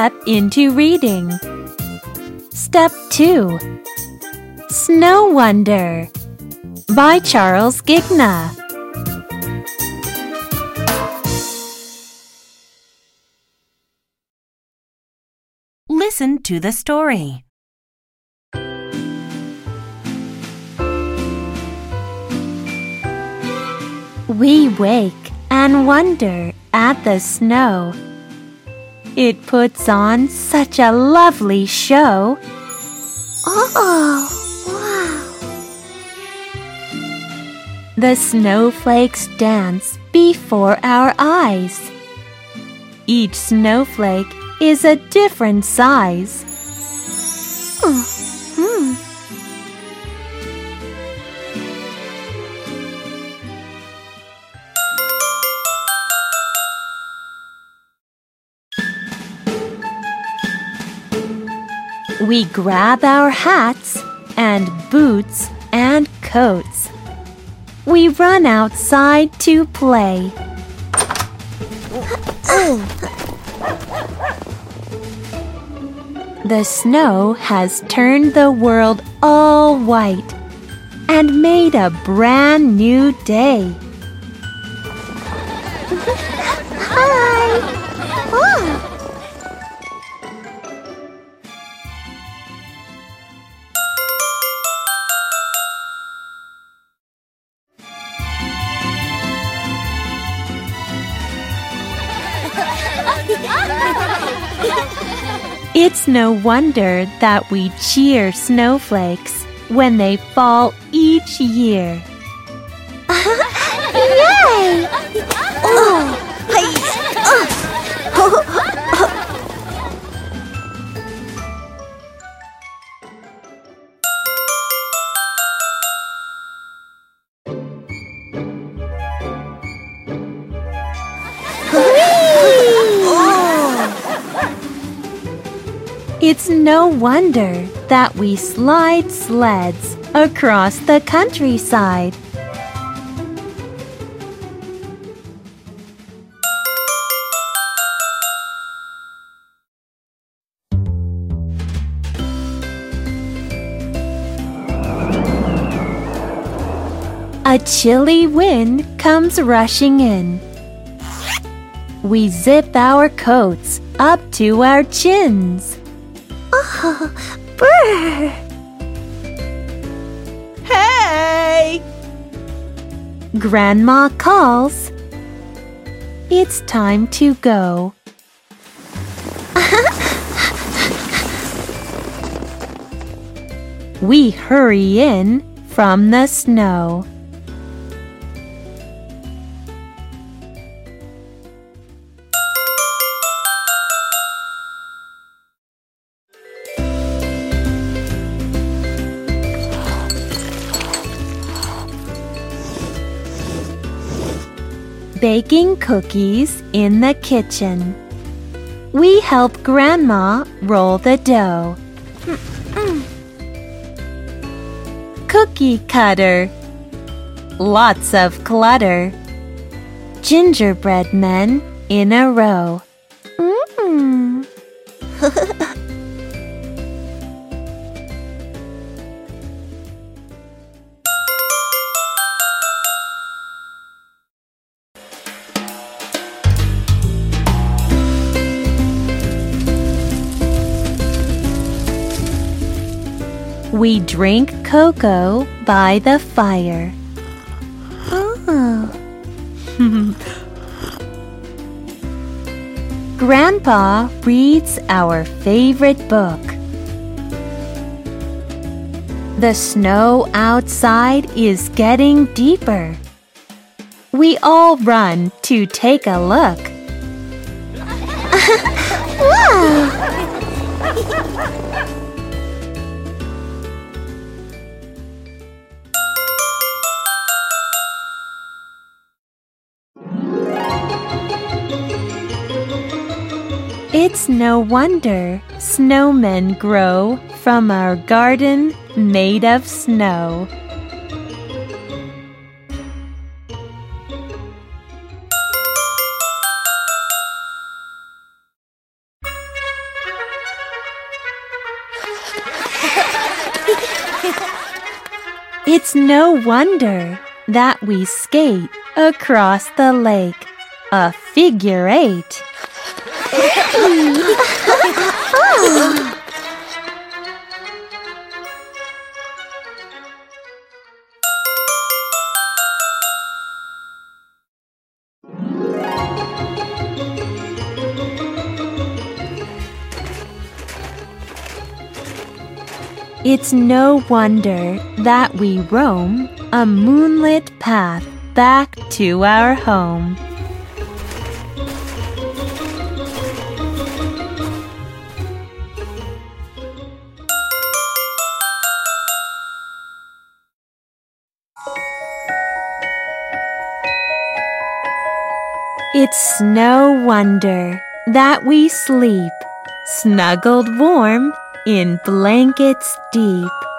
step into reading. Step 2 Snow Wonder by Charles Ghigna. Listen to the story. We wake and wonder at the snow. It puts on such a lovely show. Oh, wow. The snowflakes dance before our eyes. Each snowflake is a different size. We grab our hats and boots and coats. We run outside to play. The snow has turned the world all white and made a brand new day. Hi. It's no wonder that we cheer snowflakes when they fall each year. It's no wonder that we slide sleds across the countryside. A chilly wind comes rushing in. We zip our coats up to our chins. Oh, brr. Hey! Grandma calls. It's time to go. we hurry in from the snow. Baking cookies in the kitchen. We help Grandma roll the dough. Cookie cutter. Lots of clutter. Gingerbread men in a row. Mm. We drink cocoa by the fire. Oh. Grandpa reads our favorite book. The snow outside is getting deeper. We all run to take a look. It's no wonder snowmen grow from our garden made of snow. It's no wonder that we skate across the lake, a figure eight. It's no wonder that we roam a moonlit path back to our home. It's no wonder that we sleep snuggled warm in blankets deep.